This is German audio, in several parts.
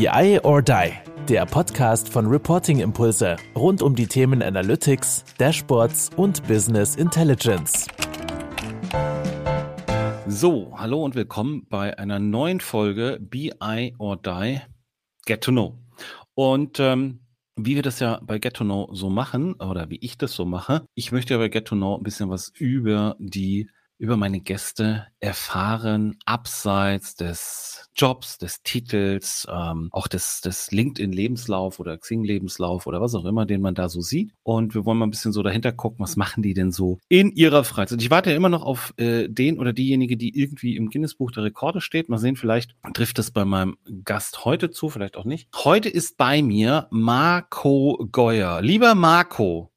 BI or Die, der Podcast von Reporting Impulse rund um die Themen Analytics, Dashboards und Business Intelligence. So, hallo und willkommen bei einer neuen Folge BI or Die Get to Know. Und ähm, wie wir das ja bei Get to Know so machen, oder wie ich das so mache, ich möchte ja bei Get to Know ein bisschen was über die über meine Gäste erfahren, abseits des Jobs, des Titels, ähm, auch des, des LinkedIn-Lebenslauf oder Xing-Lebenslauf oder was auch immer, den man da so sieht. Und wir wollen mal ein bisschen so dahinter gucken, was machen die denn so in ihrer Freizeit. Ich warte ja immer noch auf äh, den oder diejenige, die irgendwie im Guinness-Buch der Rekorde steht. Mal sehen, vielleicht trifft es bei meinem Gast heute zu, vielleicht auch nicht. Heute ist bei mir Marco Geuer. Lieber Marco,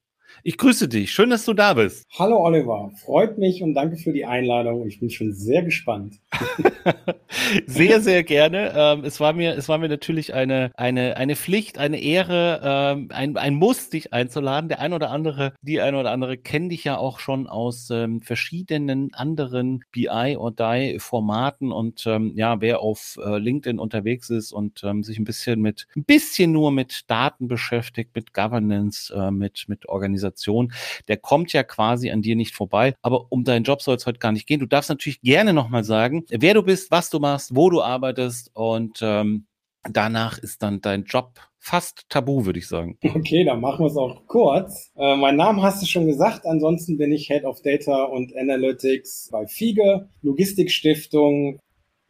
ich grüße dich. Schön, dass du da bist. Hallo Oliver. Freut mich und danke für die Einladung. Ich bin schon sehr gespannt. sehr, sehr gerne. Ähm, es war mir, es war mir natürlich eine, eine, eine Pflicht, eine Ehre, ähm, ein, ein Muss, dich einzuladen. Der ein oder andere, die ein oder andere kennen dich ja auch schon aus ähm, verschiedenen anderen BI or Die Formaten und ja, wer auf äh, LinkedIn unterwegs ist und sich ein bisschen mit, ein bisschen nur mit Daten beschäftigt, mit Governance, äh, mit, mit Organisation Organisation, der kommt ja quasi an dir nicht vorbei. Aber um deinen Job soll es heute gar nicht gehen. Du darfst natürlich gerne nochmal sagen, wer du bist, was du machst, wo du arbeitest und ähm, danach ist dann dein Job fast tabu, würde ich sagen. Okay, dann machen wir es auch kurz. Äh, mein Name hast du schon gesagt. Ansonsten bin ich Head of Data und Analytics bei FIGE, Logistikstiftung.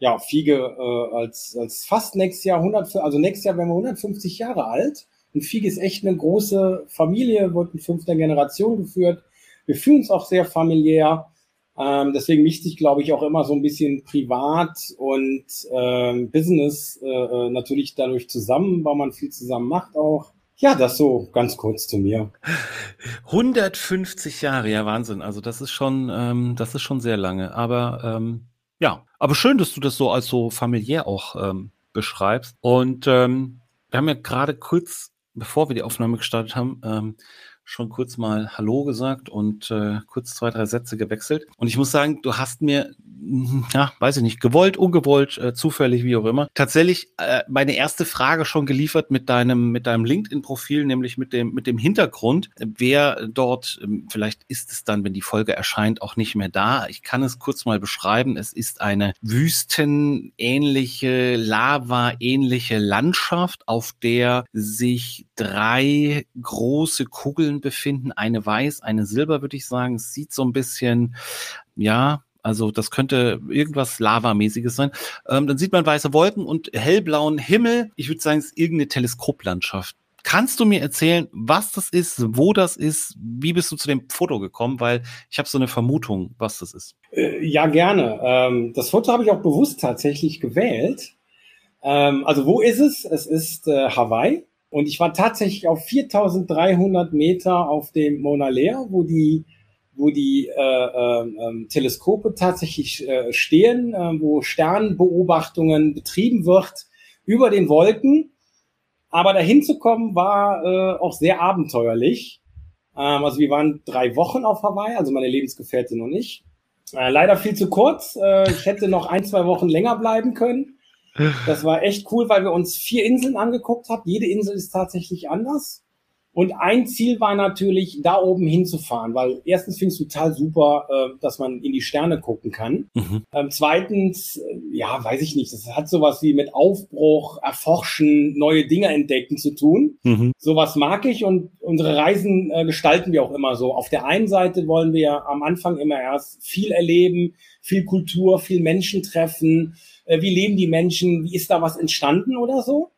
Ja, FIGE äh, als, als fast nächstes Jahr 100, also nächstes Jahr werden wir 150 Jahre alt. Und FIG ist echt eine große Familie, wird in fünfter Generation geführt. Wir fühlen uns auch sehr familiär. Ähm, deswegen mischt sich, glaube ich, auch immer so ein bisschen privat und ähm, Business äh, äh natürlich dadurch zusammen, weil man viel zusammen macht auch. Ja, das so ganz kurz zu mir. 150 Jahre, ja Wahnsinn. Also das ist schon, ähm, das ist schon sehr lange. Aber ähm, ja, aber schön, dass du das so als so familiär auch ähm, beschreibst. Und ähm, wir haben ja gerade kurz bevor wir die Aufnahme gestartet haben, ähm, schon kurz mal Hallo gesagt und äh, kurz zwei, drei Sätze gewechselt. Und ich muss sagen, du hast mir, ja, weiß ich nicht, gewollt, ungewollt, äh, zufällig, wie auch immer, tatsächlich äh, meine erste Frage schon geliefert mit deinem, mit deinem LinkedIn-Profil, nämlich mit dem, mit dem Hintergrund, wer dort, äh, vielleicht ist es dann, wenn die Folge erscheint, auch nicht mehr da. Ich kann es kurz mal beschreiben. Es ist eine wüstenähnliche, lava-ähnliche Landschaft, auf der sich drei große Kugeln befinden. Eine weiß, eine silber, würde ich sagen. Es sieht so ein bisschen, ja, also das könnte irgendwas Lavamäßiges sein. Ähm, dann sieht man weiße Wolken und hellblauen Himmel. Ich würde sagen, es ist irgendeine Teleskoplandschaft. Kannst du mir erzählen, was das ist, wo das ist? Wie bist du zu dem Foto gekommen? Weil ich habe so eine Vermutung, was das ist. Äh, ja, gerne. Ähm, das Foto habe ich auch bewusst tatsächlich gewählt. Ähm, also wo ist es? Es ist äh, Hawaii. Und ich war tatsächlich auf 4300 Meter auf dem Mona Lea, wo die, wo die äh, äh, Teleskope tatsächlich äh, stehen, äh, wo Sternbeobachtungen betrieben wird über den Wolken. Aber dahin zu kommen war äh, auch sehr abenteuerlich. Ähm, also wir waren drei Wochen auf Hawaii, also meine Lebensgefährtin und ich. Äh, leider viel zu kurz. Äh, ich hätte noch ein, zwei Wochen länger bleiben können. Das war echt cool, weil wir uns vier Inseln angeguckt haben. Jede Insel ist tatsächlich anders. Und ein Ziel war natürlich, da oben hinzufahren, weil erstens finde ich es total super, äh, dass man in die Sterne gucken kann. Mhm. Ähm, zweitens, äh, ja, weiß ich nicht, das hat sowas wie mit Aufbruch, Erforschen, neue Dinge entdecken zu tun. Mhm. Sowas mag ich und unsere Reisen äh, gestalten wir auch immer so. Auf der einen Seite wollen wir am Anfang immer erst viel erleben, viel Kultur, viel Menschen treffen, äh, wie leben die Menschen, wie ist da was entstanden oder so.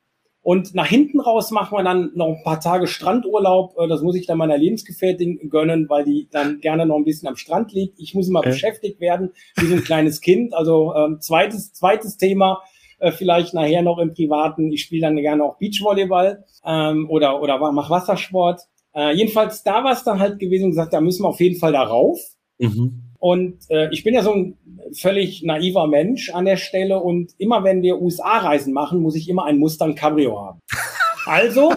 Und nach hinten raus machen wir dann noch ein paar Tage Strandurlaub. Äh, das muss ich dann meiner Lebensgefährtin gönnen, weil die dann gerne noch ein bisschen am Strand liegt. Ich muss immer okay. beschäftigt werden, wie so ein kleines Kind. Also ähm, zweites, zweites Thema, äh, vielleicht nachher noch im Privaten. Ich spiele dann gerne auch Beachvolleyball ähm, oder, oder mach Wassersport. Äh, jedenfalls, da war es dann halt gewesen und gesagt, da müssen wir auf jeden Fall darauf. Mhm. Und äh, ich bin ja so ein völlig naiver Mensch an der Stelle und immer wenn wir USA-Reisen machen, muss ich immer ein Mustang Cabrio haben. Also,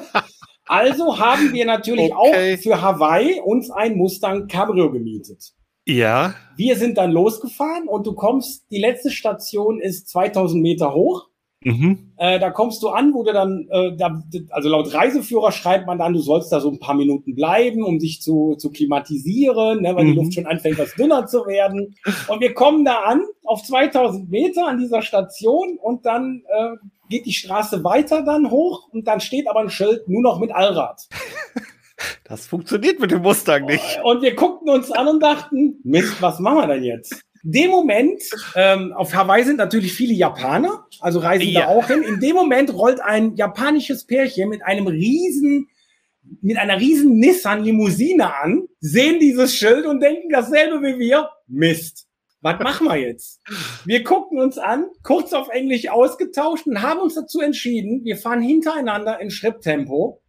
also haben wir natürlich okay. auch für Hawaii uns ein Mustang Cabrio gemietet. Ja. Wir sind dann losgefahren und du kommst, die letzte Station ist 2000 Meter hoch. Mhm. Äh, da kommst du an, wo du dann, äh, da, also laut Reiseführer schreibt man dann, du sollst da so ein paar Minuten bleiben, um dich zu, zu klimatisieren, ne, weil mhm. die Luft schon anfängt, was dünner zu werden. Und wir kommen da an, auf 2000 Meter an dieser Station und dann äh, geht die Straße weiter dann hoch und dann steht aber ein Schild nur noch mit Allrad. Das funktioniert mit dem Mustang nicht. Und wir guckten uns an und dachten, Mist, was machen wir denn jetzt? Dem Moment, ähm, auf Hawaii sind natürlich viele Japaner, also reisen ja. da auch hin. In dem Moment rollt ein japanisches Pärchen mit einem riesen, mit einer riesen Nissan Limousine an, sehen dieses Schild und denken dasselbe wie wir. Mist. Was machen wir jetzt? Wir gucken uns an, kurz auf Englisch ausgetauscht und haben uns dazu entschieden, wir fahren hintereinander in Schritttempo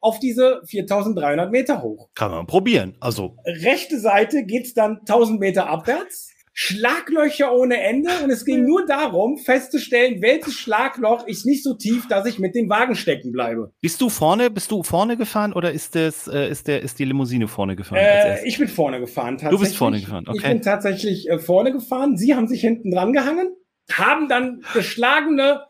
auf diese 4300 Meter hoch. Kann man probieren. Also. Rechte Seite geht's dann 1000 Meter abwärts. Schlaglöcher ohne Ende und es ging nur darum, festzustellen, welches Schlagloch ist nicht so tief, dass ich mit dem Wagen stecken bleibe. Bist du vorne, bist du vorne gefahren oder ist das, äh, ist der, ist die Limousine vorne gefahren? Äh, ich bin vorne gefahren, tatsächlich. Du bist vorne gefahren, okay. Ich bin tatsächlich äh, vorne gefahren. Sie haben sich hinten dran gehangen, haben dann geschlagene,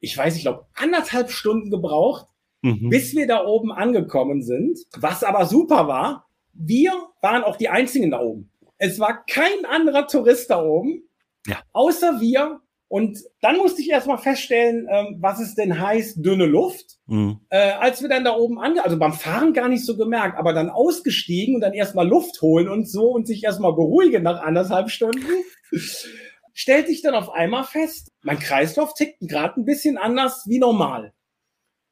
ich weiß, ich glaube, anderthalb Stunden gebraucht, mhm. bis wir da oben angekommen sind. Was aber super war, wir waren auch die einzigen da oben. Es war kein anderer Tourist da oben, ja. außer wir. Und dann musste ich erstmal feststellen, ähm, was es denn heißt, dünne Luft. Mhm. Äh, als wir dann da oben ange, also beim Fahren gar nicht so gemerkt, aber dann ausgestiegen und dann erstmal Luft holen und so und sich erstmal beruhigen nach anderthalb Stunden, stellte ich dann auf einmal fest, mein Kreislauf tickt gerade ein bisschen anders wie normal.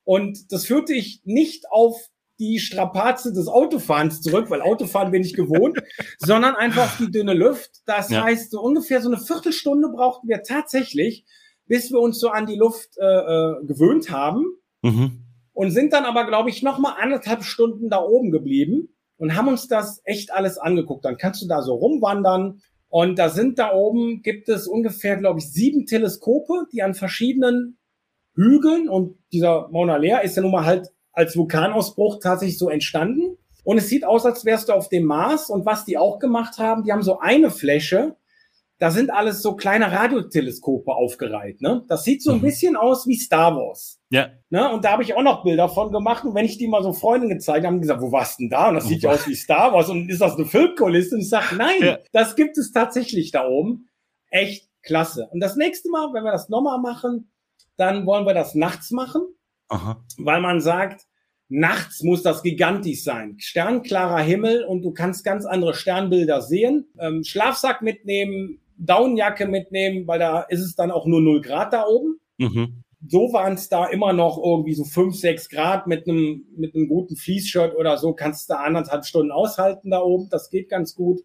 Und das führte ich nicht auf die Strapaze des Autofahrens zurück, weil Autofahren bin ich gewohnt, sondern einfach die dünne Luft. Das ja. heißt, so ungefähr so eine Viertelstunde brauchten wir tatsächlich, bis wir uns so an die Luft äh, äh, gewöhnt haben. Mhm. Und sind dann aber, glaube ich, noch mal anderthalb Stunden da oben geblieben und haben uns das echt alles angeguckt. Dann kannst du da so rumwandern. Und da sind da oben, gibt es ungefähr, glaube ich, sieben Teleskope, die an verschiedenen Hügeln und dieser Mauna Lea ist ja nun mal halt als Vulkanausbruch tatsächlich so entstanden. Und es sieht aus, als wärst du auf dem Mars. Und was die auch gemacht haben, die haben so eine Fläche, da sind alles so kleine Radioteleskope aufgereiht. Ne? Das sieht so ein mhm. bisschen aus wie Star Wars. Ja. Ne? Und da habe ich auch noch Bilder von gemacht. Und wenn ich die mal so Freunden gezeigt habe, haben die gesagt, wo warst denn da? Und das sieht ja aus wie Star Wars. Und ist das eine Filmkulisse? Und ich sage, nein, ja. das gibt es tatsächlich da oben. Echt klasse. Und das nächste Mal, wenn wir das nochmal machen, dann wollen wir das nachts machen. Aha. Weil man sagt, nachts muss das gigantisch sein. Sternklarer Himmel und du kannst ganz andere Sternbilder sehen. Ähm, Schlafsack mitnehmen, Daunenjacke mitnehmen, weil da ist es dann auch nur 0 Grad da oben. Mhm. So waren es da immer noch irgendwie so 5, 6 Grad mit einem mit einem guten Fließshirt oder so, kannst du da anderthalb Stunden aushalten da oben. Das geht ganz gut.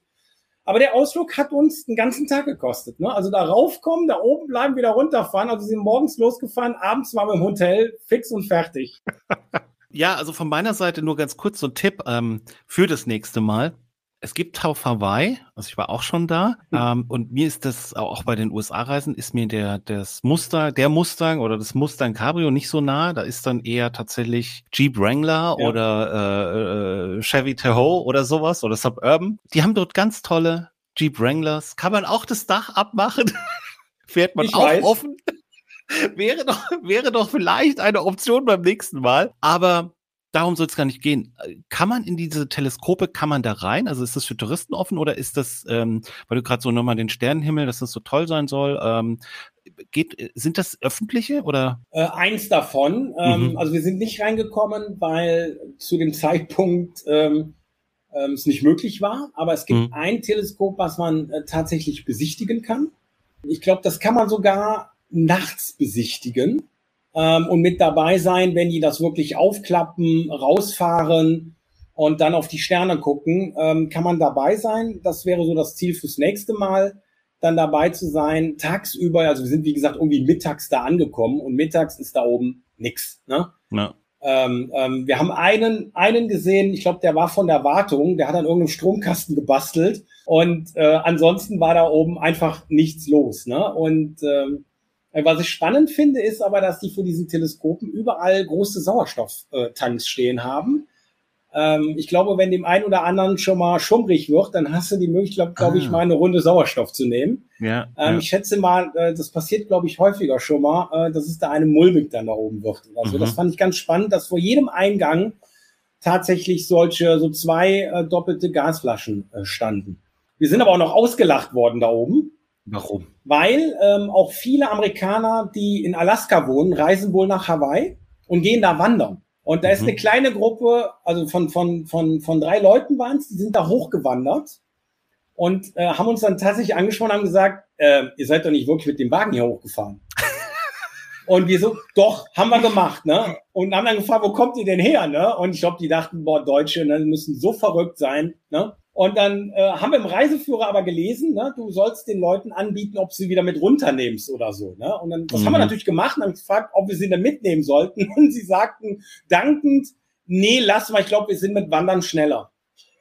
Aber der Ausflug hat uns den ganzen Tag gekostet. Ne? Also da raufkommen, da oben bleiben, wieder runterfahren. Also sind morgens losgefahren, abends waren wir im Hotel, fix und fertig. ja, also von meiner Seite nur ganz kurz so ein Tipp ähm, für das nächste Mal. Es gibt auf Hawaii, also ich war auch schon da, mhm. ähm, und mir ist das auch bei den USA-Reisen ist mir der das Muster, der Mustang oder das Mustang Cabrio nicht so nah. Da ist dann eher tatsächlich Jeep Wrangler ja. oder äh, äh, Chevy Tahoe oder sowas oder Suburban. Die haben dort ganz tolle Jeep Wranglers. Kann man auch das Dach abmachen? Fährt man ich auch weiß. offen? wäre doch, wäre doch vielleicht eine Option beim nächsten Mal. Aber darum soll es gar nicht gehen. Kann man in diese Teleskope, kann man da rein? Also ist das für Touristen offen oder ist das, ähm, weil du gerade so nochmal den Sternenhimmel, dass das so toll sein soll, ähm, geht, sind das öffentliche oder? Äh, eins davon. Ähm, mhm. Also wir sind nicht reingekommen, weil zu dem Zeitpunkt ähm, ähm, es nicht möglich war. Aber es gibt mhm. ein Teleskop, was man äh, tatsächlich besichtigen kann. Ich glaube, das kann man sogar nachts besichtigen ähm, und mit dabei sein, wenn die das wirklich aufklappen, rausfahren und dann auf die Sterne gucken, ähm, kann man dabei sein. Das wäre so das Ziel fürs nächste Mal, dann dabei zu sein, tagsüber. Also wir sind, wie gesagt, irgendwie mittags da angekommen und mittags ist da oben nix. Ne? Ja. Ähm, ähm, wir haben einen, einen gesehen, ich glaube, der war von der Wartung, der hat an irgendeinem Stromkasten gebastelt und äh, ansonsten war da oben einfach nichts los. Ne? Und ähm, äh, was ich spannend finde, ist aber, dass die vor diesen Teleskopen überall große Sauerstofftanks stehen haben. Ähm, ich glaube, wenn dem einen oder anderen schon mal schummrig wird, dann hast du die Möglichkeit, glaube ich, Ah. mal eine Runde Sauerstoff zu nehmen. Ja. Ähm, ja. Ich schätze mal, äh, das passiert, glaube ich, häufiger schon mal, äh, dass es da eine mulmig dann da oben wird. Also Mhm. das fand ich ganz spannend, dass vor jedem Eingang tatsächlich solche, so zwei äh, doppelte Gasflaschen äh, standen. Wir sind aber auch noch ausgelacht worden da oben, Warum? weil ähm, auch viele Amerikaner, die in Alaska wohnen, reisen wohl nach Hawaii und gehen da wandern. Und da ist Mhm. eine kleine Gruppe, also von, von, von, von drei Leuten waren es, die sind da hochgewandert und äh, haben uns dann tatsächlich angesprochen und haben gesagt, äh, ihr seid doch nicht wirklich mit dem Wagen hier hochgefahren. Und wir so, doch, haben wir gemacht, ne? Und haben dann gefragt, wo kommt ihr denn her, ne? Und ich glaube, die dachten, boah, Deutsche, ne, müssen so verrückt sein, ne? Und dann äh, haben wir im Reiseführer aber gelesen, ne, du sollst den Leuten anbieten, ob sie wieder mit runternimmst oder so. Ne? Und dann, das Mhm. haben wir natürlich gemacht und haben gefragt, ob wir sie dann mitnehmen sollten. Und sie sagten dankend, nee, lass mal, ich glaube, wir sind mit Wandern schneller.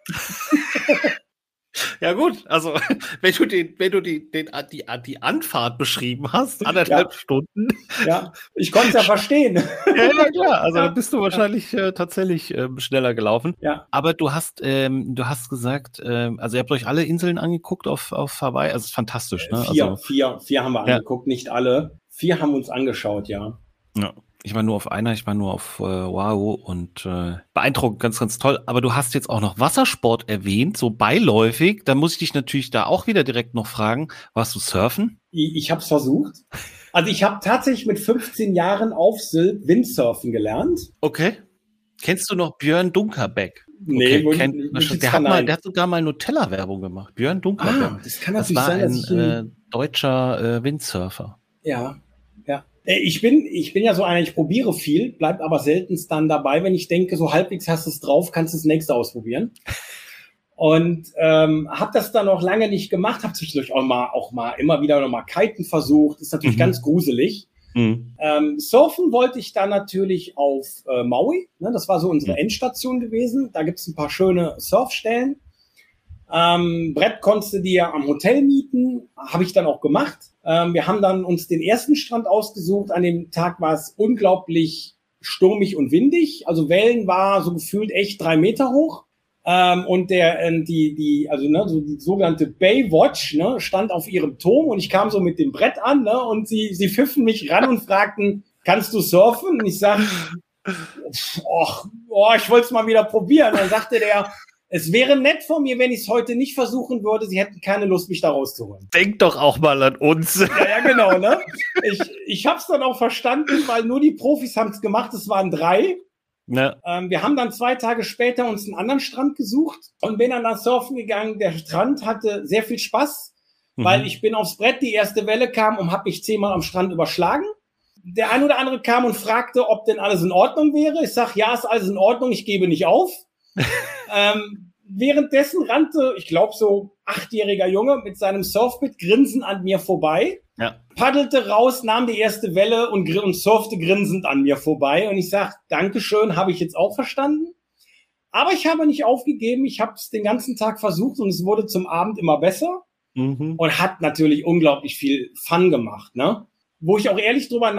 Ja gut, also wenn du den, wenn du die, den, die, die Anfahrt beschrieben hast, anderthalb Stunden, Ja, ich konnte es ja verstehen. ja, ja klar, also Ja. bist du wahrscheinlich äh, tatsächlich ähm, schneller gelaufen. Ja, Aber du hast, ähm, du hast gesagt, ähm, also ihr habt euch alle Inseln angeguckt auf, auf Hawaii, also es ist fantastisch, ne? vier, Also, vier, vier haben wir Ja. angeguckt, nicht alle. Vier haben uns angeschaut, ja. ja. Ich war nur auf einer, ich war nur auf äh, Wow und äh, beeindruckend, ganz, ganz toll. Aber du hast jetzt auch noch Wassersport erwähnt, so beiläufig. Da muss ich dich natürlich da auch wieder direkt noch fragen, warst du surfen? Ich, ich habe es versucht. Also ich habe tatsächlich mit 15 Jahren auf Sylt Windsurfen gelernt. Okay. Kennst du noch Björn Dunkerbeck? Nee, okay, der, ich jetzt hat mal, der hat sogar mal Nutella-Werbung gemacht. Björn Dunkerbeck. Ah, das kann das natürlich war sein, ein äh, deutscher äh, Windsurfer. Ja, Ich bin, ich bin ja so einer, ich probiere viel, bleibt aber seltenst dann dabei, wenn ich denke, so halbwegs hast du es drauf, kannst du das nächste ausprobieren. Und ähm, habe das dann noch lange nicht gemacht, habe zwischendurch auch mal, auch mal immer wieder noch mal Kiten versucht. Ist natürlich Mhm. ganz gruselig. Mhm. Ähm, surfen wollte ich dann natürlich auf äh, Maui. Ne? Das war so unsere Mhm. Endstation gewesen. Da gibt's ein paar schöne Surfstellen. Ähm, Brett konntest du dir am Hotel mieten. Habe ich dann auch gemacht. Ähm, wir haben dann uns den ersten Strand ausgesucht. An dem Tag war es unglaublich sturmig und windig. Also Wellen war so gefühlt echt drei Meter hoch. Ähm, und der, äh, die, die, also ne, so die sogenannte Baywatch, ne, stand auf ihrem Turm und ich kam so mit dem Brett an, ne, und sie, sie pfiffen mich ran und fragten, kannst du surfen? Und ich sag, och, oh, ich wollte es mal wieder probieren. Dann sagte der, es wäre nett von mir, wenn ich es heute nicht versuchen würde. Sie hätten keine Lust, mich da rauszuholen. Denk doch auch mal an uns. Ja, ja, genau, ne? Ich, ich habe es dann auch verstanden, weil nur die Profis haben es gemacht. Es waren drei. Ne? Ähm, wir haben dann zwei Tage später uns einen anderen Strand gesucht und bin dann nach Surfen gegangen. Der Strand hatte sehr viel Spaß, weil Mhm. ich bin aufs Brett, die erste Welle kam und habe mich zehnmal am Strand überschlagen. Der ein oder andere kam und fragte, ob denn alles in Ordnung wäre. Ich sag, ja, ist alles in Ordnung, ich gebe nicht auf. ähm, währenddessen rannte, ich glaube, so achtjähriger Junge mit seinem Surfbit grinsen an mir vorbei Ja. paddelte raus, nahm die erste Welle und, und surfte grinsend an mir vorbei. Und ich sag, Dankeschön, habe ich jetzt auch verstanden. Aber ich habe nicht aufgegeben. Ich habe es den ganzen Tag versucht und es wurde zum Abend immer besser Mhm. und hat natürlich unglaublich viel Fun gemacht. Ne? Wo ich auch ehrlich drüber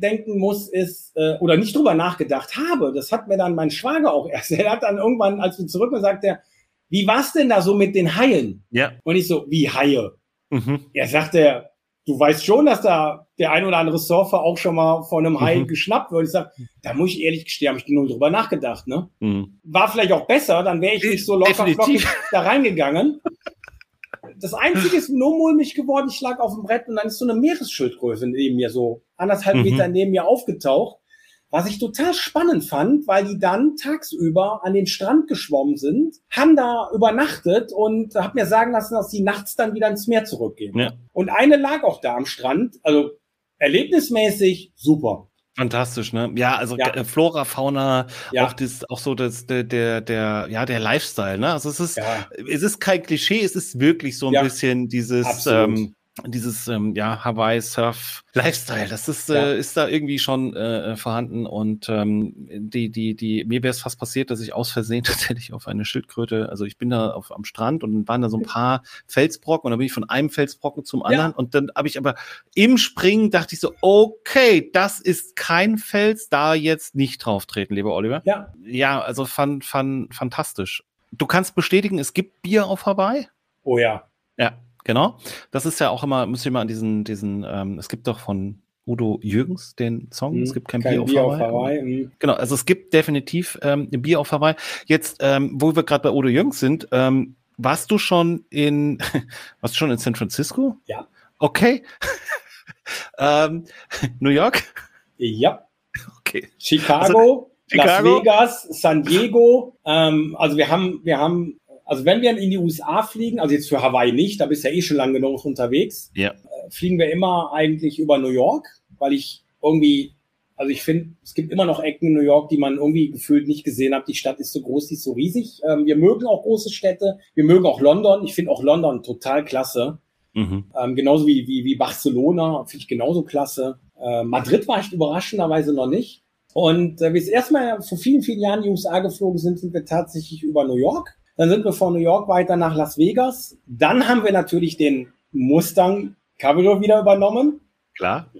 nachdenken muss, ist, äh, oder nicht drüber nachgedacht habe, das hat mir dann mein Schwager auch erst. Er hat dann irgendwann, als wir zurück waren, sagt er, wie war's denn da so mit den Haien? Ja. Und ich so, wie Haie? Mhm. Er sagte, du weißt schon, dass da der ein oder andere Surfer auch schon mal von einem Hai Mhm. geschnappt wird. Ich sag, da muss ich ehrlich gestehen, habe ich null drüber nachgedacht. Ne? Mhm. War vielleicht auch besser, dann wäre ich nicht so locker flockig da reingegangen. Das Einzige ist nur mulmig geworden, ich lag auf dem Brett und dann ist so eine Meeresschildkröte neben mir, so anderthalb Mhm. Meter neben mir aufgetaucht. Was ich total spannend fand, weil die dann tagsüber an den Strand geschwommen sind, haben da übernachtet und hab mir sagen lassen, dass die nachts dann wieder ins Meer zurückgehen. Ja. Und eine lag auch da am Strand, also erlebnismäßig super. Fantastisch, ne? Ja, also Ja. äh, Flora, Fauna, Ja. auch das, auch so das, der, der, der, ja, der Lifestyle, ne? Also es ist, Ja, es ist kein Klischee, es ist wirklich so ein bisschen dieses, Absolut. ähm, dieses ähm, ja Hawaii Surf Lifestyle, das ist ja. äh, ist da irgendwie schon äh, vorhanden und ähm, die die die mir wäre es fast passiert, dass ich aus Versehen tatsächlich auf eine Schildkröte, also ich bin da auf am Strand und dann waren da so ein paar Felsbrocken und dann bin ich von einem Felsbrocken zum anderen ja. und dann habe ich aber im Springen dachte ich so, okay, das ist kein Fels, da jetzt nicht drauf treten, lieber Oliver. Ja. Ja, also fand fand fantastisch. Du kannst bestätigen, es gibt Bier auf Hawaii? Oh ja. Ja, Genau. Das ist ja auch immer, müsst ihr mal an diesen, diesen, ähm, es gibt doch von Udo Jürgens den Song. Mhm, es gibt kein, kein Bier, auf Bier Hawaii. Auf Hawaii. Mhm. Genau, also es gibt definitiv ähm, ein Bier auf Hawaii. Jetzt, ähm, wo wir gerade bei Udo Jürgens sind, ähm, warst du schon in, warst du schon in San Francisco? Ja. Okay. ähm, New York? Ja. Okay. Chicago, also, Chicago, Las Vegas, San Diego. Ähm, also wir haben, wir haben also wenn wir in die USA fliegen, also jetzt für Hawaii nicht, da bist du ja eh schon lange genug unterwegs, ja. äh, fliegen wir immer eigentlich über New York, weil ich irgendwie, also ich finde, es gibt immer noch Ecken in New York, die man irgendwie gefühlt nicht gesehen hat. Die Stadt ist so groß, die ist so riesig. Ähm, wir mögen auch große Städte, wir mögen auch London. Ich finde auch London total klasse. Mhm. Ähm, genauso wie, wie, wie Barcelona, finde ich genauso klasse. Äh, Madrid war ich überraschenderweise noch nicht. Und äh, wir das erste Mal vor vielen, vielen Jahren in die USA geflogen sind, sind wir tatsächlich über New York. Dann sind wir von New York weiter nach Las Vegas. Dann haben wir natürlich den Mustang Cabrio wieder übernommen. Klar.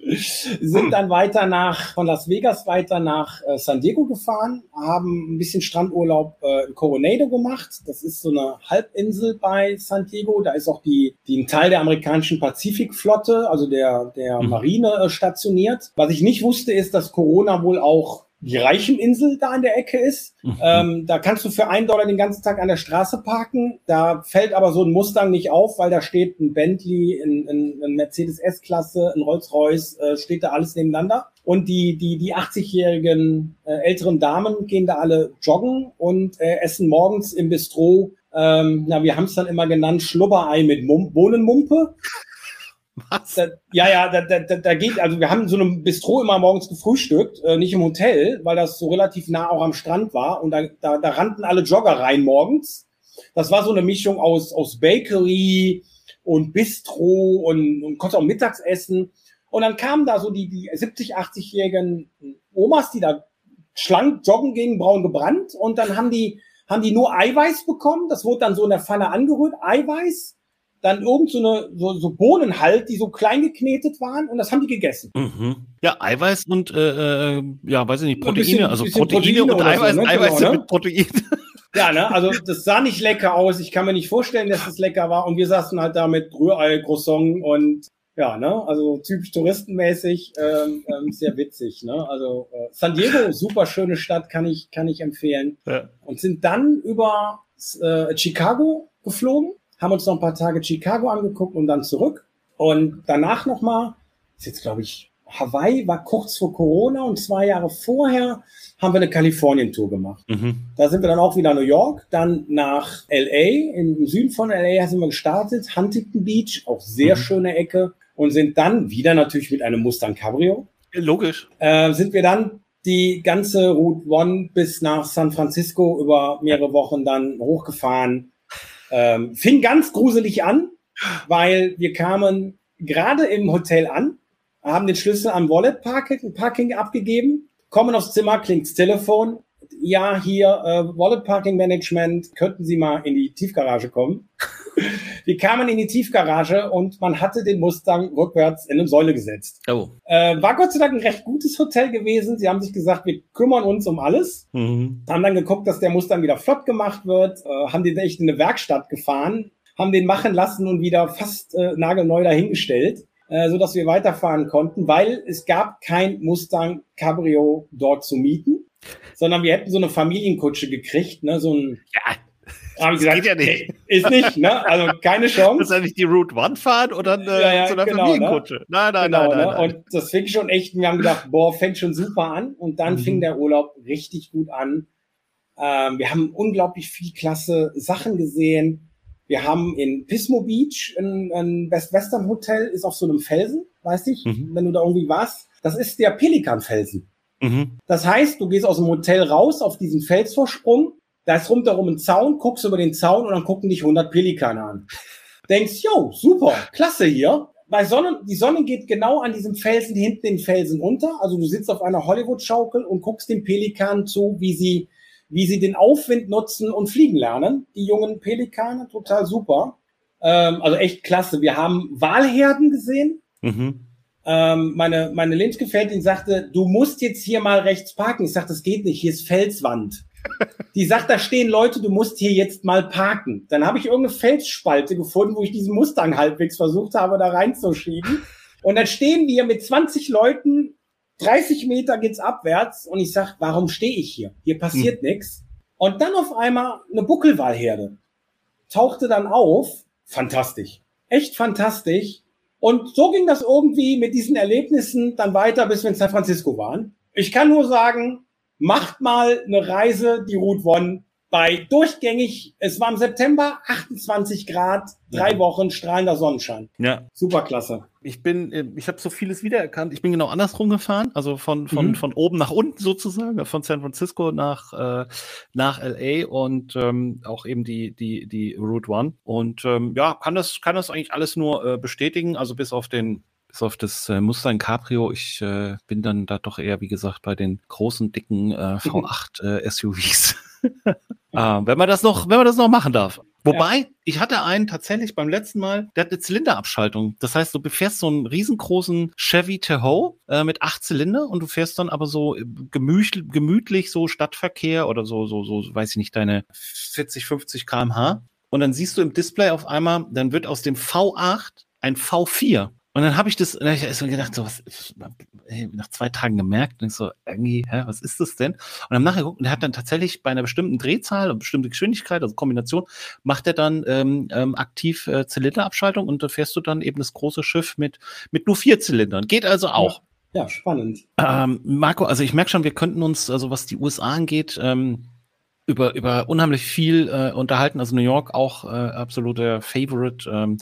Sind dann weiter nach, von Las Vegas weiter nach äh, San Diego gefahren, haben ein bisschen Strandurlaub äh, in Coronado gemacht. Das ist so eine Halbinsel bei San Diego. Da ist auch die, die ein Teil der amerikanischen Pazifikflotte, also der, der mhm. Marine äh, stationiert. Was ich nicht wusste, ist, dass Corona wohl auch die Reicheninsel da an der Ecke ist. Mhm. Ähm, da kannst du für einen Dollar den ganzen Tag an der Straße parken. Da fällt aber so ein Mustang nicht auf, weil da steht ein Bentley, ein, ein, ein Mercedes S-Klasse, ein Rolls-Royce, äh, steht da alles nebeneinander. Und die, die, die 80-jährigen äh, älteren Damen gehen da alle joggen und äh, essen morgens im Bistro ähm, na, wir haben es dann immer genannt, Schlubberei mit Mum Bohnenmumpe. Was? Da, ja, ja, da, da, da geht, also wir haben so einem Bistro immer morgens gefrühstückt, äh, nicht im Hotel, weil das so relativ nah auch am Strand war und da, da, da rannten alle Jogger rein morgens. Das war so eine Mischung aus, aus Bakery und Bistro und, und konnte auch mittags essen. Und dann kamen da so die, die 70, 80-jährigen Omas, die da schlank joggen gingen, braun gebrannt und dann haben die, haben die nur Eiweiß bekommen. Das wurde dann so in der Pfanne angerührt, Eiweiß dann irgend so eine so, so Bohnen halt, die so klein geknetet waren und das haben die gegessen. Mhm. Ja, Eiweiß und äh, äh ja, weiß ich nicht, Proteine, bisschen, also bisschen Proteine, Proteine, und Eiweiß, so, ne? Eiweiß genau, ne? mit Protein. Ja, ne, also das sah nicht lecker aus. Ich kann mir nicht vorstellen, dass das lecker war. Und wir saßen halt da mit Rührei, Croissant und ja, ne, also typisch touristenmäßig, ähm, ähm, sehr witzig, ne. Also äh, San Diego, super schöne Stadt, kann ich, kann ich empfehlen. Ja. Und sind dann über äh, Chicago geflogen haben uns noch ein paar Tage Chicago angeguckt und dann zurück. Und danach nochmal, ist jetzt glaube ich, Hawaii war kurz vor Corona und zwei Jahre vorher haben wir eine Kalifornien-Tour gemacht. Mhm. Da sind wir dann auch wieder New York, dann nach LA, im Süden von LA sind wir gestartet, Huntington Beach, auch sehr mhm. schöne Ecke und sind dann wieder natürlich mit einem Mustang Cabrio. Logisch. Äh, sind wir dann die ganze Route One bis nach San Francisco über mehrere Wochen dann hochgefahren ähm, fing ganz gruselig an, weil wir kamen gerade im Hotel an, haben den Schlüssel am Wallet Parking, Parking abgegeben, kommen aufs Zimmer, klingt's Telefon. Ja, hier äh, Wallet Parking Management, könnten Sie mal in die Tiefgarage kommen? Wir kamen in die Tiefgarage und man hatte den Mustang rückwärts in eine Säule gesetzt. Oh. Äh, war Gott sei Dank ein recht gutes Hotel gewesen. Sie haben sich gesagt, wir kümmern uns um alles. Mhm. Haben dann geguckt, dass der Mustang wieder flott gemacht wird. Äh, haben den echt in eine Werkstatt gefahren. Haben den machen lassen und wieder fast äh, nagelneu dahingestellt. Äh, so dass wir weiterfahren konnten, weil es gab kein Mustang Cabrio dort zu mieten, sondern wir hätten so eine Familienkutsche gekriegt, ne, so ein ja, habe ich gesagt, geht ja nicht. ist nicht, ne? Also keine Chance. Muss ja nicht die Route One fahren oder eine, ja, ja, so eine genau, Familienkutsche. Ne? Nein, nein, genau, nein, nein, ne? nein, Und das fing schon echt, wir haben gedacht, boah, fängt schon super an. Und dann mhm. fing der Urlaub richtig gut an. Ähm, wir haben unglaublich viel klasse Sachen gesehen. Wir haben in Pismo Beach, ein, ein West-Western Hotel, ist auf so einem Felsen, weißt du, mhm. wenn du da irgendwie warst. Das ist der Pelikan-Felsen. Mhm. Das heißt, du gehst aus dem Hotel raus auf diesen Felsvorsprung da ist rundherum ein Zaun, guckst über den Zaun und dann gucken dich 100 Pelikane an. Denkst, yo, super, klasse hier. bei Sonne, die Sonne geht genau an diesem Felsen hinten den Felsen unter. Also du sitzt auf einer Hollywood-Schaukel und guckst den Pelikanen zu, wie sie, wie sie den Aufwind nutzen und fliegen lernen. Die jungen Pelikane, total super. Ähm, also echt klasse. Wir haben Walherden gesehen. Mhm. Ähm, meine, meine Lebensgefährtin sagte, du musst jetzt hier mal rechts parken. Ich sagte, das geht nicht, hier ist Felswand. Die sagt, da stehen Leute, du musst hier jetzt mal parken. Dann habe ich irgendeine Felsspalte gefunden, wo ich diesen Mustang halbwegs versucht habe, da reinzuschieben. Und dann stehen wir mit 20 Leuten, 30 Meter geht's abwärts und ich sag, warum stehe ich hier? Hier passiert hm. nichts. Und dann auf einmal eine Buckelwalherde tauchte dann auf. Fantastisch. Echt fantastisch. Und so ging das irgendwie mit diesen Erlebnissen dann weiter, bis wir in San Francisco waren. Ich kann nur sagen, macht mal eine Reise, die Route One bei durchgängig, es war im September 28 Grad, drei ja. Wochen strahlender Sonnenschein. Ja. Super klasse. Ich bin, äh, ich habe so vieles wiedererkannt. Ich bin genau andersrum gefahren, also von, von, mhm. von oben nach unten sozusagen, von San Francisco nach, äh, nach LA und ähm, auch eben die, die, die Route One. Und ähm, ja, kann das, kann das eigentlich alles nur äh, bestätigen, also bis auf den bis auf das äh, Mustang Cabrio. Ich äh, bin dann da doch eher, wie gesagt, bei den großen, dicken äh, V8 äh, SUVs. äh, wenn man das noch, wenn man das noch machen darf. Wobei, ja. ich hatte einen tatsächlich beim letzten Mal, der hat eine Zylinderabschaltung. Das heißt, du befährst so einen riesengroßen Chevy Tahoe äh, mit acht Zylinder und du fährst dann aber so äh, gemütlich, gemütlich so Stadtverkehr oder so, so, so, weiß ich nicht, deine 40, 50 kmh. Und dann siehst du im Display auf einmal, dann wird aus dem V8 ein V4. Und dann habe ich das, dann hab ich so gedacht, so, was, nach zwei Tagen gemerkt, und ich so, irgendwie, hä, was ist das denn? Und dann nachher geguckt, und er hat dann tatsächlich bei einer bestimmten Drehzahl und bestimmte Geschwindigkeit, also Kombination, macht er dann ähm, ähm, aktiv äh, Zylinderabschaltung und da fährst du dann eben das große Schiff mit, mit nur vier Zylindern. Geht also auch. Ja, ja spannend. Ähm, Marco, also ich merke schon, wir könnten uns, also was die USA angeht, ähm, über, über unheimlich viel äh, unterhalten. Also New York auch äh, absoluter Favorite. Ähm,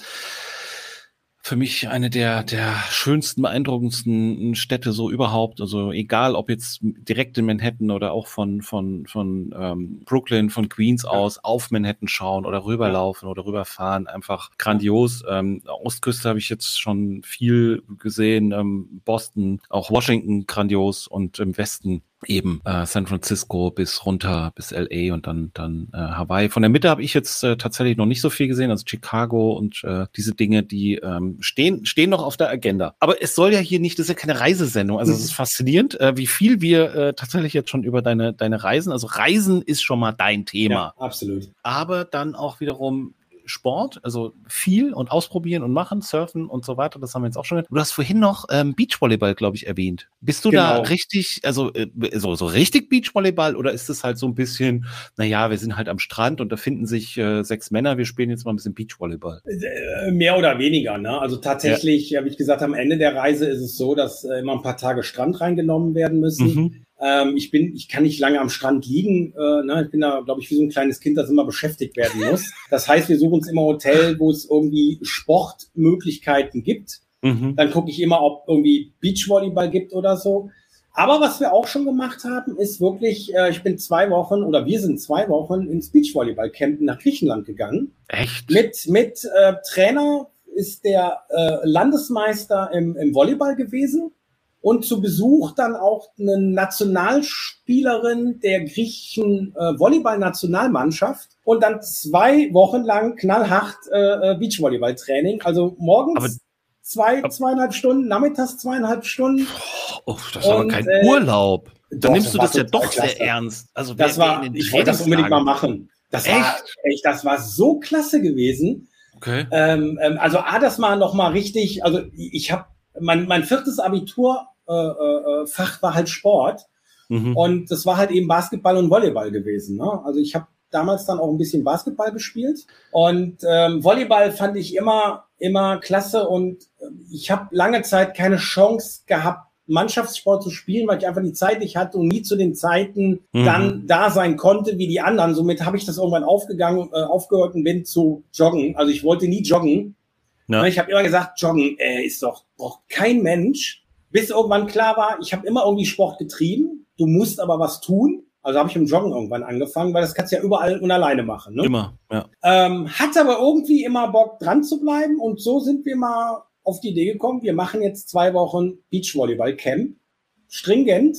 für mich eine der, der schönsten, beeindruckendsten Städte so überhaupt. Also egal, ob jetzt direkt in Manhattan oder auch von, von, von ähm, Brooklyn, von Queens ja. aus auf Manhattan schauen oder rüberlaufen ja. oder rüberfahren. Einfach grandios. Ähm, Ostküste habe ich jetzt schon viel gesehen. Ähm, Boston, auch Washington grandios und im Westen eben äh, San Francisco bis runter bis LA und dann dann äh, Hawaii. Von der Mitte habe ich jetzt äh, tatsächlich noch nicht so viel gesehen, also Chicago und äh, diese Dinge, die ähm, stehen stehen noch auf der Agenda. Aber es soll ja hier nicht, das ist ja keine Reisesendung. Also es ist faszinierend, äh, wie viel wir äh, tatsächlich jetzt schon über deine deine Reisen, also Reisen ist schon mal dein Thema. Ja, absolut. Aber dann auch wiederum Sport, also viel und ausprobieren und machen, surfen und so weiter. Das haben wir jetzt auch schon. Du hast vorhin noch ähm, Beachvolleyball, glaube ich, erwähnt. Bist du genau. da richtig, also äh, so, so richtig Beachvolleyball oder ist es halt so ein bisschen, naja, wir sind halt am Strand und da finden sich äh, sechs Männer, wir spielen jetzt mal ein bisschen Beachvolleyball? Äh, mehr oder weniger, ne? Also tatsächlich, ja. habe ich gesagt, am Ende der Reise ist es so, dass äh, immer ein paar Tage Strand reingenommen werden müssen. Mhm. Ähm, ich bin, ich kann nicht lange am Strand liegen. Äh, ne? Ich bin da, glaube ich, wie so ein kleines Kind, das immer beschäftigt werden muss. Das heißt, wir suchen uns immer Hotel, wo es irgendwie Sportmöglichkeiten gibt. Mhm. Dann gucke ich immer, ob irgendwie Beachvolleyball gibt oder so. Aber was wir auch schon gemacht haben, ist wirklich, äh, ich bin zwei Wochen oder wir sind zwei Wochen ins Beachvolleyball-Camp nach Griechenland gegangen. Echt? Mit, mit äh, Trainer ist der äh, Landesmeister im, im Volleyball gewesen und zu Besuch dann auch eine Nationalspielerin der griechischen äh, Volleyball-Nationalmannschaft und dann zwei Wochen lang knallhart äh, äh Beachvolleyball-Training. Also morgens aber, zwei, zweieinhalb Stunden, nachmittags zweieinhalb Stunden. Oh, das war und, kein äh, Urlaub. Dann nimmst du das, ja doch klasse. sehr ernst. Also das war, ich wollte das unbedingt mal machen. Das echt? war echt, das war so klasse gewesen. Okay. Ähm, ähm, also A, das mal noch mal richtig. Also ich habe mein, mein viertes Abitur äh, äh, äh, Fach war halt Sport. Mhm. Und das war halt eben Basketball und Volleyball gewesen. Ne? Also ich habe damals dann auch ein bisschen Basketball gespielt. Und ähm, Volleyball fand ich immer, immer klasse. Und äh, ich habe lange Zeit keine Chance gehabt, Mannschaftssport zu spielen, weil ich einfach die Zeit nicht hatte und nie zu den Zeiten mhm. dann da sein konnte wie die anderen. Somit habe ich das irgendwann aufgegangen, äh, aufgehört und bin zu joggen. Also ich wollte nie joggen. Ja. Ich habe immer gesagt, joggen äh, ist doch braucht kein Mensch bis irgendwann klar war, ich habe immer irgendwie Sport getrieben, du musst aber was tun. Also habe ich im Joggen irgendwann angefangen, weil das kannst du ja überall und alleine machen. Ne? Immer, ja. Ähm, hat aber irgendwie immer Bock dran zu bleiben und so sind wir mal auf die Idee gekommen, wir machen jetzt zwei Wochen Beachvolleyball-Camp. Stringent.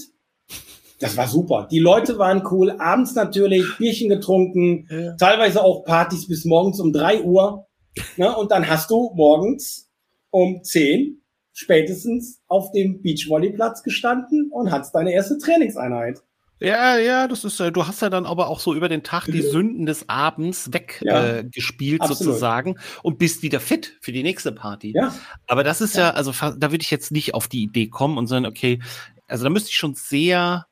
Das war super. Die Leute waren cool. Abends natürlich Bierchen getrunken. Ja. Teilweise auch Partys bis morgens um drei Uhr. Ne? Und dann hast du morgens um zehn spätestens auf dem Beachvolleyplatz gestanden und hattest deine erste Trainingseinheit. Ja, ja, das ist, äh, du hast ja dann aber auch so über den Tag die Sünden des Abends weggespielt ja, äh, sozusagen und bist wieder fit für die nächste Party. Ja. Aber das ist ja, ja also da würde ich jetzt nicht auf die Idee kommen und sagen, okay, also da müsste ich schon sehr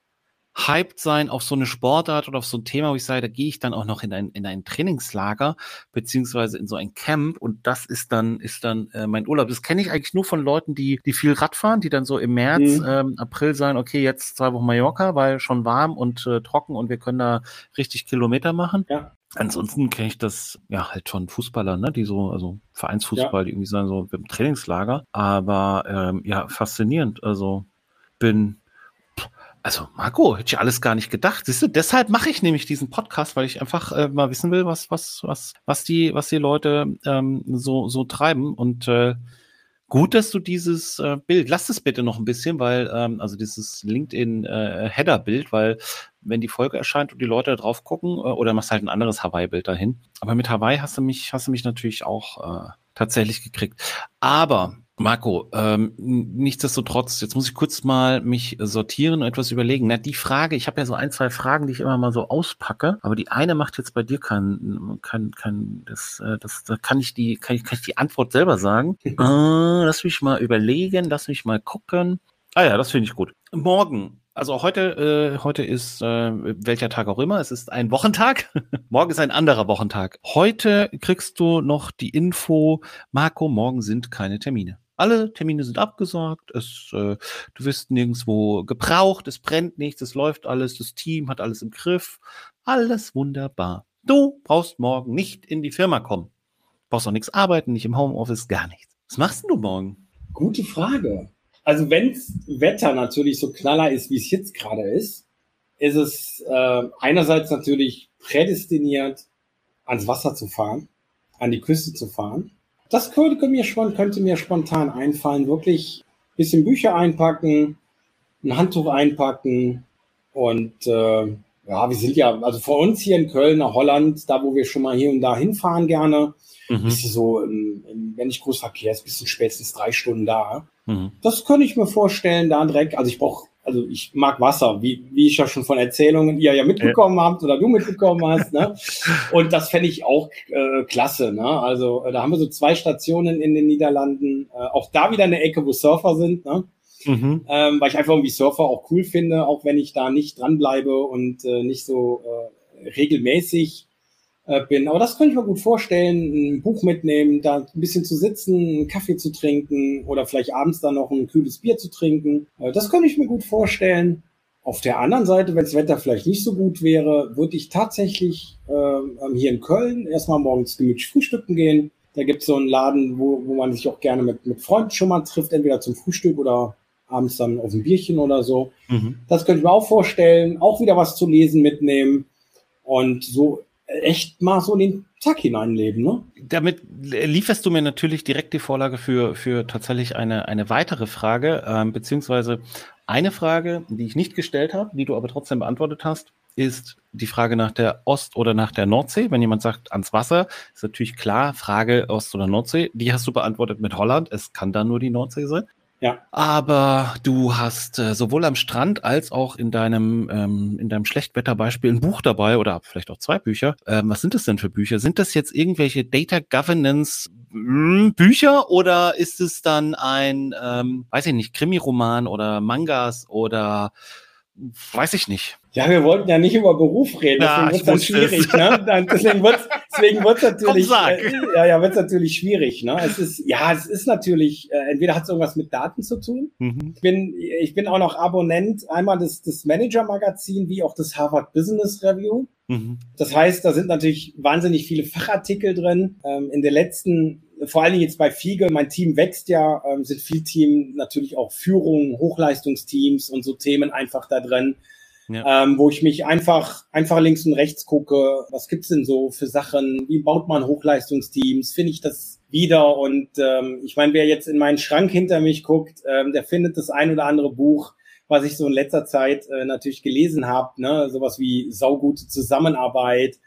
hyped sein auf so eine Sportart oder auf so ein Thema, wo ich sage, da gehe ich dann auch noch in ein, in ein Trainingslager beziehungsweise in so ein Camp und das ist dann ist dann äh, mein Urlaub. Das kenne ich eigentlich nur von Leuten, die die viel Rad fahren, die dann so im März, mhm. ähm, April sagen, okay, jetzt zwei Wochen Mallorca, weil schon warm und äh, trocken und wir können da richtig Kilometer machen. Ja. Ansonsten kenne ich das ja halt von Fußballern, ne, die so, also Vereinsfußball, ja. die irgendwie sagen so im Trainingslager. Aber ähm, ja, faszinierend. Also bin also Marco, hätte ich alles gar nicht gedacht. Siehst du, deshalb mache ich nämlich diesen Podcast, weil ich einfach äh, mal wissen will, was was was was die was die Leute ähm, so so treiben und äh, gut, dass du dieses äh, Bild, lass es bitte noch ein bisschen, weil ähm, also dieses LinkedIn äh, Header Bild, weil wenn die Folge erscheint und die Leute drauf gucken äh, oder machst halt ein anderes Hawaii Bild dahin. Aber mit Hawaii hast du mich hast du mich natürlich auch äh, tatsächlich gekriegt. Aber Marco, ähm, nichtsdestotrotz, jetzt muss ich kurz mal mich sortieren und etwas überlegen. Na, die Frage, ich habe ja so ein, zwei Fragen, die ich immer mal so auspacke, aber die eine macht jetzt bei dir kein, kein, kein, das, äh, das, da kann ich die, kann ich, kann ich die Antwort selber sagen. äh, lass mich mal überlegen, lass mich mal gucken. Ah ja, das finde ich gut. Morgen, also heute, äh, heute ist äh, welcher Tag auch immer. Es ist ein Wochentag. morgen ist ein anderer Wochentag. Heute kriegst du noch die Info, Marco, morgen sind keine Termine. Alle Termine sind abgesagt, es, äh, du wirst nirgendwo gebraucht, es brennt nichts, es läuft alles, das Team hat alles im Griff. Alles wunderbar. Du brauchst morgen nicht in die Firma kommen. Brauchst auch nichts arbeiten, nicht im Homeoffice, gar nichts. Was machst du morgen? Gute Frage. Also wenns Wetter natürlich so knaller ist, wie es jetzt gerade ist, ist es äh, einerseits natürlich prädestiniert, ans Wasser zu fahren, an die Küste zu fahren das könnte mir, könnte mir spontan einfallen. Wirklich ein bisschen Bücher einpacken, ein Handtuch einpacken und äh, ja, wir sind ja, also vor uns hier in Köln, nach Holland, da wo wir schon mal hier und da hinfahren gerne, mhm. bist du so, im, im, wenn nicht groß Verkehr ist, bist du spätestens drei Stunden da. Mhm. Das könnte ich mir vorstellen, da direkt, also ich brauche also ich mag Wasser, wie, wie ich ja schon von Erzählungen ihr ja mitbekommen ja. habt oder du mitbekommen hast. Ne? Und das fände ich auch äh, klasse. Ne? Also äh, da haben wir so zwei Stationen in den Niederlanden. Äh, auch da wieder eine Ecke, wo Surfer sind. Ne? Mhm. Ähm, weil ich einfach irgendwie Surfer auch cool finde, auch wenn ich da nicht dranbleibe und äh, nicht so äh, regelmäßig bin. Aber das könnte ich mir gut vorstellen, ein Buch mitnehmen, da ein bisschen zu sitzen, einen Kaffee zu trinken oder vielleicht abends dann noch ein kühles Bier zu trinken. Äh, das könnte ich mir gut vorstellen. Auf der anderen Seite, wenn das Wetter vielleicht nicht so gut wäre, würde ich tatsächlich äh, hier in Köln erstmal morgens gemütlich frühstücken gehen. Da gibt es so einen Laden, wo, wo man sich auch gerne mit, mit Freunden schon mal trifft, entweder zum Frühstück oder abends dann auf ein Bierchen oder so. Mhm. Das könnte ich mir auch vorstellen. Auch wieder was zu lesen mitnehmen. Und so echt mal so in den Tag hineinleben. Ne? Damit lieferst du mir natürlich direkt die Vorlage für, für tatsächlich eine, eine weitere Frage, ähm, beziehungsweise eine Frage, die ich nicht gestellt habe, die du aber trotzdem beantwortet hast, ist die Frage nach der Ost- oder nach der Nordsee. Wenn jemand sagt ans Wasser, ist natürlich klar, Frage Ost- oder Nordsee. Die hast du beantwortet mit Holland. Es kann dann nur die Nordsee sein. Ja. Aber du hast äh, sowohl am Strand als auch in deinem, ähm, in deinem Schlechtwetterbeispiel ein Buch dabei oder vielleicht auch zwei Bücher. Ähm, was sind das denn für Bücher? Sind das jetzt irgendwelche Data Governance hm, Bücher oder ist es dann ein, ähm, weiß ich nicht, Krimiroman oder Mangas oder weiß ich nicht. Ja, wir wollten ja nicht über Beruf reden, deswegen ja, wird es dann schwierig. Ne? Dann, deswegen wird deswegen wird's natürlich, äh, ja, ja, wird's natürlich schwierig. Ne? Es ist, ja, es ist natürlich, äh, entweder hat es irgendwas mit Daten zu tun. Mhm. Ich, bin, ich bin auch noch Abonnent einmal des, des Manager-Magazin wie auch des Harvard Business Review. Mhm. Das heißt, da sind natürlich wahnsinnig viele Fachartikel drin. Ähm, in der letzten vor allen Dingen jetzt bei Fiege, mein Team wächst ja, ähm, sind viel Team natürlich auch Führung, Hochleistungsteams und so Themen einfach da drin. Ja. Ähm, wo ich mich einfach, einfach links und rechts gucke, was gibt's denn so für Sachen, wie baut man Hochleistungsteams, finde ich das wieder. Und ähm, ich meine, wer jetzt in meinen Schrank hinter mich guckt, ähm, der findet das ein oder andere Buch, was ich so in letzter Zeit äh, natürlich gelesen habe. Ne? Sowas wie saugute Zusammenarbeit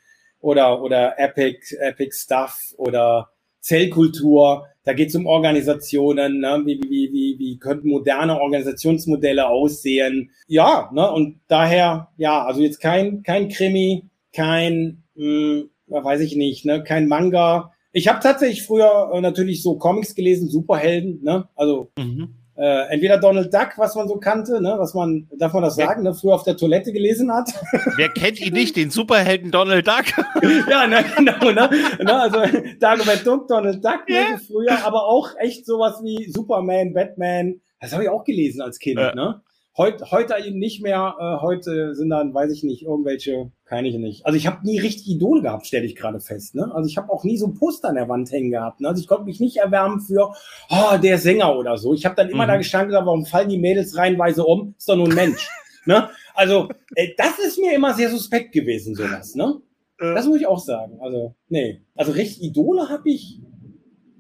oder, oder Epic, Epic Stuff oder Zellkultur. Da geht es um Organisationen, ne? wie, wie, wie, wie könnten moderne Organisationsmodelle aussehen. Ja, ne? und daher, ja, also jetzt kein, kein Krimi, kein, mh, hm, weiß ich nicht, ne? kein Manga. Ich habe tatsächlich früher äh, natürlich so Comics gelesen, Superhelden, ne? also mhm äh, entweder Donald Duck, was man so kannte, ne, was man, darf man das sagen, ne, früher auf der Toilette gelesen hat. Wer kennt ihn nicht, den Superhelden Donald Duck? ja, ne, genau, ne, ne also Dagobert Duck, Donald Duck, yeah. ne, früher, aber auch echt sowas wie Superman, Batman, das habe ich auch gelesen als Kind, ja. ne. Heute, heute eben nicht mehr. Äh, heute sind dann, weiß ich nicht, irgendwelche, kann ich nicht. Also ich habe nie richtig Idole gehabt, stelle ich gerade fest. Ne? Also ich habe auch nie so ein Poster an der Wand hängen gehabt. Ne? Also ich konnte mich nicht erwärmen für, oh, der Sänger oder so. Ich habe dann immer mhm. da gestanden, warum fallen die Mädels reihenweise um? Ist doch nur ein Mensch. ne? Also äh, das ist mir immer sehr suspekt gewesen, sowas. Ne? Äh. Das muss ich auch sagen. Also nee, also richtig Idole habe ich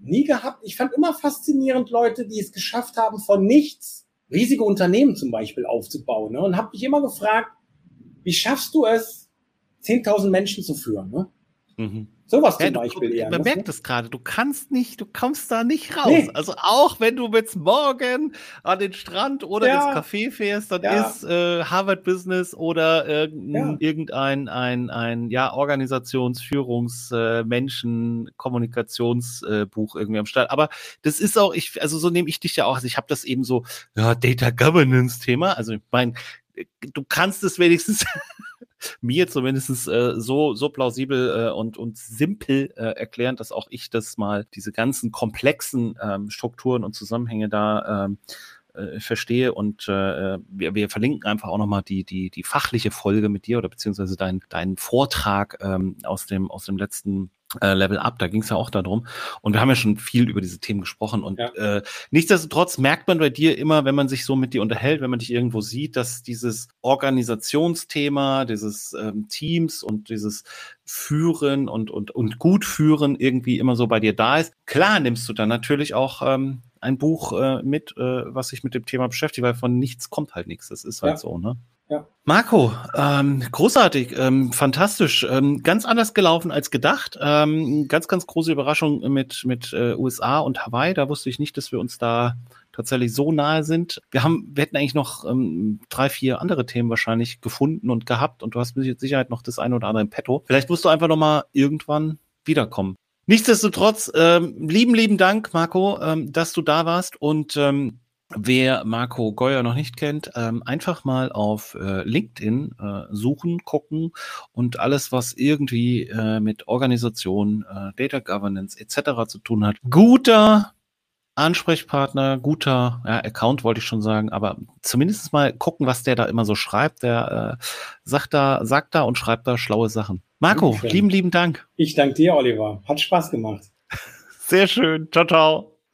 nie gehabt. Ich fand immer faszinierend Leute, die es geschafft haben von nichts riesige Unternehmen zum Beispiel aufzubauen. Ne? Und habe mich immer gefragt, wie schaffst du es, 10.000 Menschen zu führen? Ne? Mhm. Sowas zum ja, Beispiel du, eher. Man merkt es gerade, du kannst nicht, du kommst da nicht raus. Nee. Also auch wenn du jetzt morgen an den Strand oder ja. ins Café fährst, dann ja. ist äh, Harvard Business oder ja. irgendein ein, ein ja, Organisations-, Führungs-, äh, Menschen-, Kommunikationsbuch äh, irgendwie am Start. Aber das ist auch, ich, also so nehme ich dich ja auch. Also ich habe das eben so, ja, Data Governance-Thema. Also ich meine, du kannst es wenigstens mir zumindest äh, so, so plausibel äh, und, und simpel äh, erklären, dass auch ich das mal, diese ganzen komplexen ähm, Strukturen und Zusammenhänge da ähm, äh, verstehe. Und äh, wir, wir verlinken einfach auch nochmal die, die, die fachliche Folge mit dir oder beziehungsweise deinen deinen Vortrag ähm, aus, dem, aus dem letzten äh, Level Up, da ging es ja auch darum. Und wir haben ja schon viel über diese Themen gesprochen. Und ja. äh, nichtsdestotrotz merkt man bei dir immer, wenn man sich so mit dir unterhält, wenn man dich irgendwo sieht, dass dieses Organisationsthema, dieses ähm, Teams und dieses Führen und, und, und gut führen irgendwie immer so bei dir da ist. Klar nimmst du dann natürlich auch ähm, ein Buch äh, mit, äh, was sich mit dem Thema beschäftigt, weil von nichts kommt halt nichts. Das ist halt ja. so, ne? Ja. Marco, ähm, großartig, ähm, fantastisch, ähm, ganz anders gelaufen als gedacht. Ähm, ganz, ganz große Überraschung mit, mit äh, USA und Hawaii. Da wusste ich nicht, dass wir uns da tatsächlich so nahe sind. Wir haben, wir hätten eigentlich noch ähm, drei, vier andere Themen wahrscheinlich gefunden und gehabt und du hast mit Sicherheit noch das eine oder andere im Petto. Vielleicht musst du einfach noch mal irgendwann wiederkommen. Nichtsdestotrotz, ähm, lieben, lieben Dank, Marco, ähm, dass du da warst und ähm, Wer Marco Geuer noch nicht kennt, ähm, einfach mal auf äh, LinkedIn äh, suchen, gucken und alles, was irgendwie äh, mit Organisation, äh, Data Governance etc. zu tun hat. Guter Ansprechpartner, guter ja, Account wollte ich schon sagen, aber zumindest mal gucken, was der da immer so schreibt. Der äh, sagt da, sagt da und schreibt da schlaue Sachen. Marco, lieben, lieben Dank. Ich danke dir, Oliver. Hat Spaß gemacht. Sehr schön. Ciao, ciao.